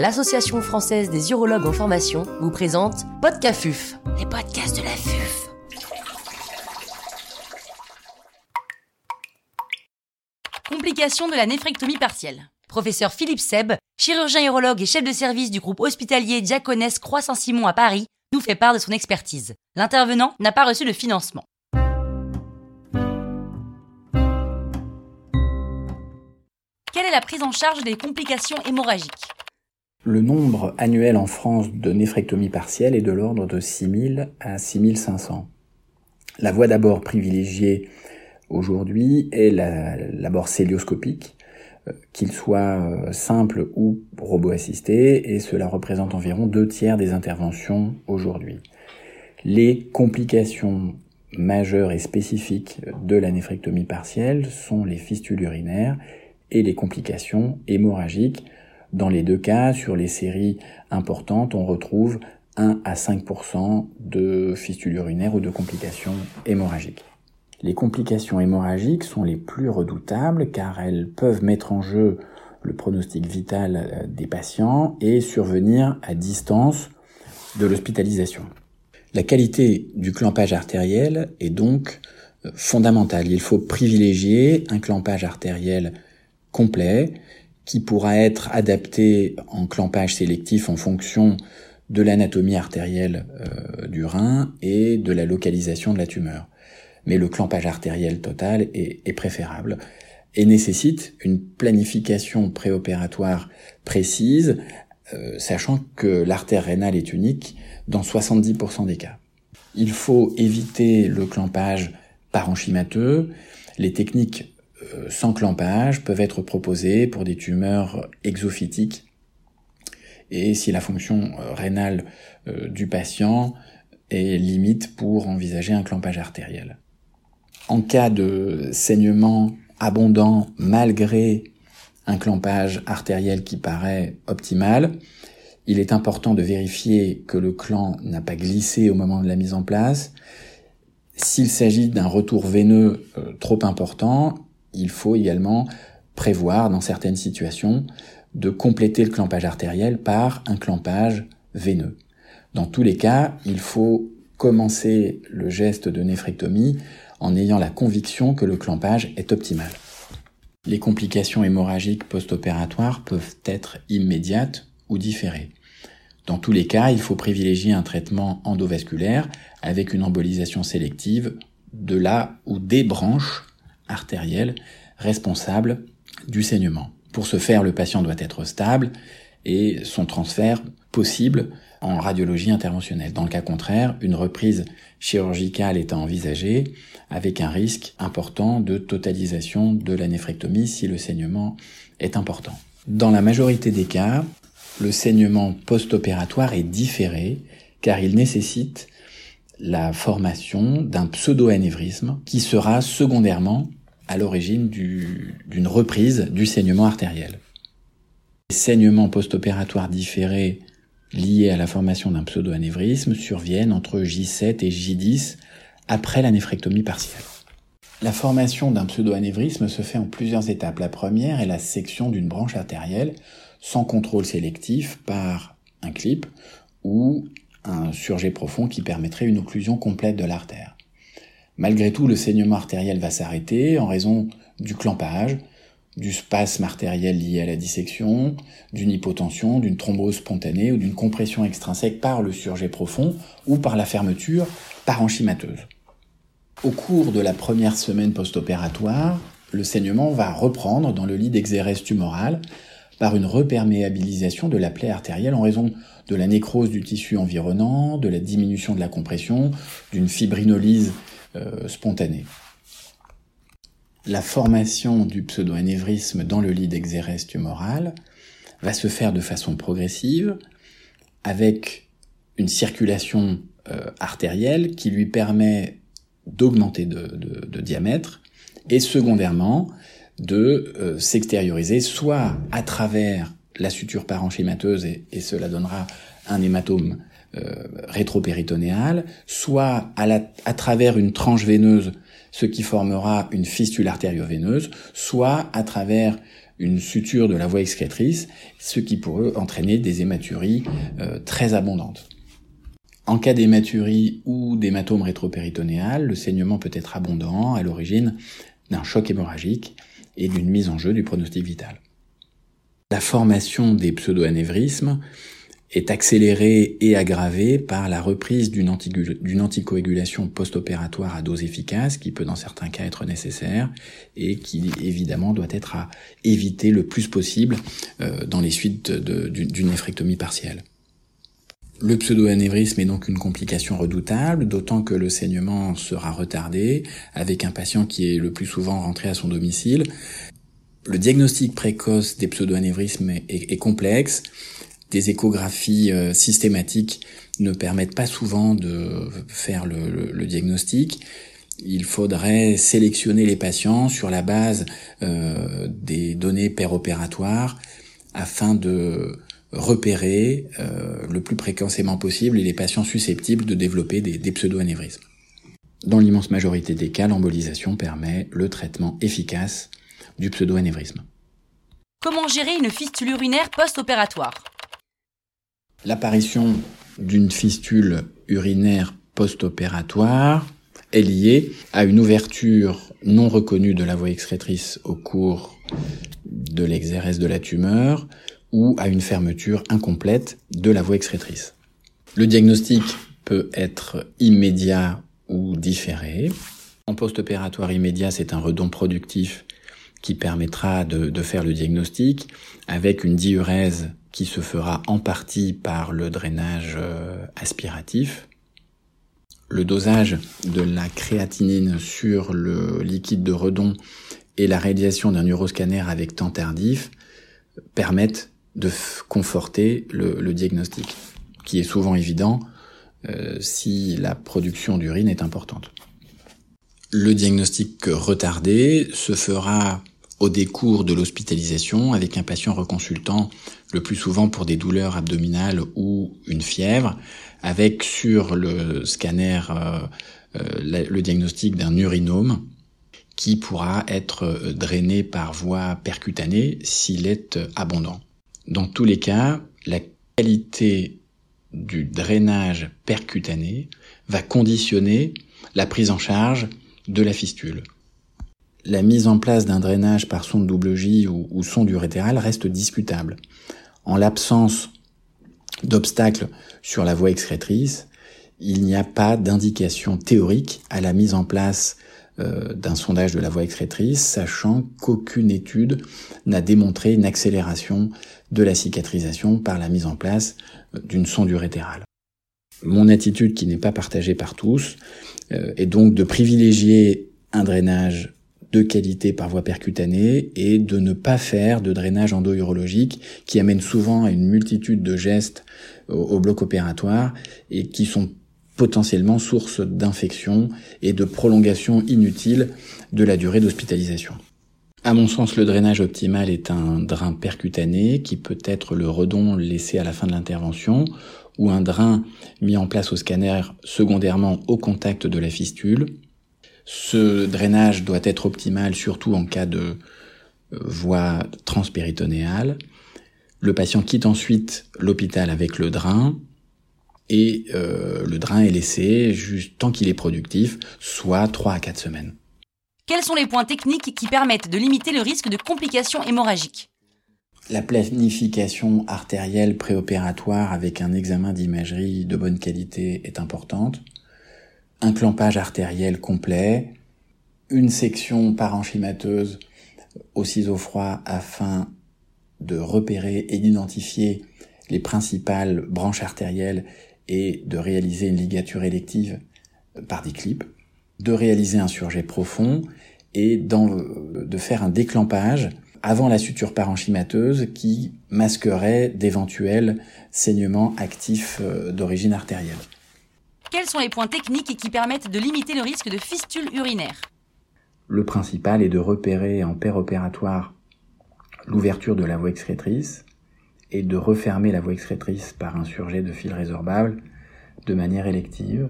l'Association française des urologues en formation, vous présente Podcafuf, les podcasts de la FUF. Complications de la néphrectomie partielle. Professeur Philippe Seb, chirurgien urologue et chef de service du groupe hospitalier Diaconès Croix-Saint-Simon à Paris, nous fait part de son expertise. L'intervenant n'a pas reçu de financement. Quelle est la prise en charge des complications hémorragiques? Le nombre annuel en France de néphrectomie partielle est de l'ordre de 6000 à 6500. La voie d'abord privilégiée aujourd'hui est l'abord célioscopique, euh, qu'il soit euh, simple ou robot-assisté, et cela représente environ deux tiers des interventions aujourd'hui. Les complications majeures et spécifiques de la néphrectomie partielle sont les fistules urinaires et les complications hémorragiques. Dans les deux cas, sur les séries importantes, on retrouve 1 à 5% de fistules urinaires ou de complications hémorragiques. Les complications hémorragiques sont les plus redoutables car elles peuvent mettre en jeu le pronostic vital euh, des patients et survenir à distance de l'hospitalisation. La qualité du clampage artériel est donc euh, fondamentale. Il faut privilégier un clampage artériel complet qui pourra être adapté en clampage sélectif en fonction de l'anatomie artérielle euh, du rein et de la localisation de la tumeur. Mais le clampage artériel total est, préférable et nécessite une planification préopératoire précise, euh, sachant que l'artère rénale est unique dans 70% des cas. Il faut éviter le clampage parenchymateux. Les techniques sans clampage peuvent être proposées pour des tumeurs exophytiques et si la fonction euh, rénale euh, du patient est limite pour envisager un clampage artériel. En cas de saignement abondant malgré un clampage artériel qui paraît optimal, il est important de vérifier que le clan n'a pas glissé au moment de la mise en place. S'il s'agit d'un retour veineux trop important, il faut également prévoir dans certaines situations de compléter le clampage artériel par un clampage veineux. Dans tous les cas, il faut commencer le geste de néphrectomie en ayant la conviction que le clampage est optimal. Les complications hémorragiques post-opératoires peuvent être immédiates ou différées. Dans tous les cas, il faut privilégier un traitement endovasculaire avec une embolisation sélective de la ou des branches artérielle responsable du saignement. Pour ce faire, le patient doit être stable et son transfert possible en radiologie interventionnelle. Dans le cas contraire, une reprise chirurgicale est à envisager avec un risque important de totalisation de la néphrectomie si le saignement est important. Dans la majorité des cas, le saignement post-opératoire est différé car il nécessite la formation d'un pseudo-anévrisme qui sera secondairement à l'origine d'une reprise du saignement artériel. Les saignements post-opératoires différés liés à la formation d'un pseudo-anévrisme surviennent entre J7 et J10 après la néphrectomie partielle. La formation d'un pseudo-anévrisme se fait en plusieurs étapes. La première est la section d'une branche artérielle sans contrôle sélectif par un clip ou un surjet profond qui permettrait une occlusion complète de l'artère. Malgré tout, le saignement artériel va s'arrêter en raison du clampage, du spasme artériel lié à la dissection, d'une hypotension, d'une thrombose spontanée ou d'une compression extrinsèque par le surjet profond ou par la fermeture parenchymateuse. Au cours de la première semaine post-opératoire, le saignement va reprendre dans le lit d'exérèse tumoral par une reperméabilisation de la plaie artérielle en raison de la nécrose du tissu environnant, de la diminution de la compression, d'une fibrinolyse spontanée. La formation du pseudo-anévrisme dans le lit d'exérèse tumorale va se faire de façon progressive avec une circulation euh, artérielle qui lui permet d'augmenter de, diamètre et secondairement de euh, s'extérioriser soit à travers la suture parenchymateuse et, cela donnera un hématome euh, rétropéritonéale, soit à, à travers une tranche veineuse, ce qui formera une fistule artério-veineuse, soit à travers une suture de la voie excrétrice, ce qui pourrait entraîner des hématuries euh, très abondantes. En cas d'hématurie ou d'hématome rétropéritonéal, le saignement peut être abondant à l'origine d'un choc hémorragique et d'une mise en jeu du pronostic vital. La formation des pseudoanévrismes est accélérée et aggravée par la reprise d'une anticoagulation post-opératoire à dose efficace, qui peut dans certains cas être nécessaire, et qui évidemment doit être à éviter le plus possible euh, dans les suites d'une néphrectomie partielle. Le pseudo-anévrisme est donc une complication redoutable, d'autant que le saignement sera retardé, avec un patient qui est le plus souvent rentré à son domicile. Le diagnostic précoce des pseudo-anévrismes est, complexe. Des échographies euh, systématiques ne permettent pas souvent de faire le, diagnostic. Il faudrait sélectionner les patients sur la base euh, des données péropératoires afin de repérer euh, le plus précocement possible les patients susceptibles de développer des, des pseudo-anévrismes. Dans l'immense majorité des cas, l'embolisation permet le traitement efficace du pseudo-anévrisme. Comment gérer une fistule urinaire post-opératoire? L'apparition d'une fistule urinaire post-opératoire est liée à une ouverture non reconnue de la voie excrétrice au cours de l'exérèse de la tumeur, ou à une fermeture incomplète de la voie excrétrice. Le diagnostic peut être immédiat ou différé. En post-opératoire immédiat, c'est un redon productif qui permettra de, de, faire le diagnostic avec une diurèse qui se fera en partie par le drainage euh, aspiratif. Le dosage de la créatinine sur le liquide de redon et la réalisation d'un uroscanner avec temps tardif permettent de conforter le, diagnostic, qui est souvent évident euh, si la production d'urine est importante. Le diagnostic retardé se fera au décours de l'hospitalisation avec un patient reconsultant le plus souvent pour des douleurs abdominales ou une fièvre, avec sur le scanner euh, euh, le diagnostic d'un urinome qui pourra être drainé par voie percutanée s'il est abondant. Dans tous les cas, la qualité du drainage percutané va conditionner la prise en charge de la fistule. La mise en place d'un drainage par sonde double J ou, ou sonde urétérale reste discutable. En l'absence d'obstacles sur la voie excrétrice, il n'y a pas d'indication théorique à la mise en place euh, d'un sondage de la voie excrétrice, sachant qu'aucune étude n'a démontré une accélération de la cicatrisation par la mise en place euh, d'une sonde urétérale. Mon attitude, qui n'est pas partagée par tous, euh, est donc de privilégier un drainage de qualité par voie percutanée et de ne pas faire de drainage endo-urologique qui amène souvent à une multitude de gestes au bloc opératoire et qui sont potentiellement source d'infection et de prolongation inutile de la durée d'hospitalisation. À mon sens, le drainage optimal est un drain percutané qui peut être le redon laissé à la fin de l'intervention ou un drain mis en place au scanner secondairement au contact de la fistule. Ce drainage doit être optimal surtout en cas de euh, voie transpéritonéale. Le patient quitte ensuite l'hôpital avec le drain et euh, le drain est laissé juste tant qu'il est productif, soit 3 à 4 semaines. Quels sont les points techniques qui permettent de limiter le risque de complications hémorragiques? La planification artérielle préopératoire avec un examen d'imagerie de bonne qualité est importante. Un clampage artériel complet, une section parenchymateuse au ciseau froid afin de repérer et d'identifier les principales branches artérielles et de réaliser une ligature élective par des clips, de réaliser un surjet profond et de faire un déclampage avant la suture parenchymateuse qui masquerait d'éventuels saignements actifs euh, d'origine artérielle. Quels sont les points techniques qui permettent de limiter le risque de fistule urinaire Le principal est de repérer en opératoire l'ouverture de la voie excrétrice, et de refermer la voie excrétrice par un surjet de fil résorbable de manière élective.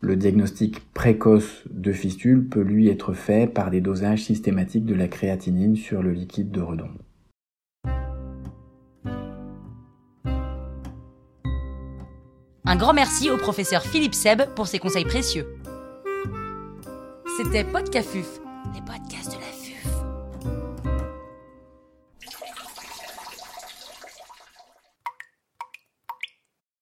Le diagnostic précoce de fistule peut lui être fait par des dosages systématiques de la créatinine sur le liquide de redon. Un grand merci au professeur Philippe Seb pour ses conseils précieux. C'était Podcafuf, les la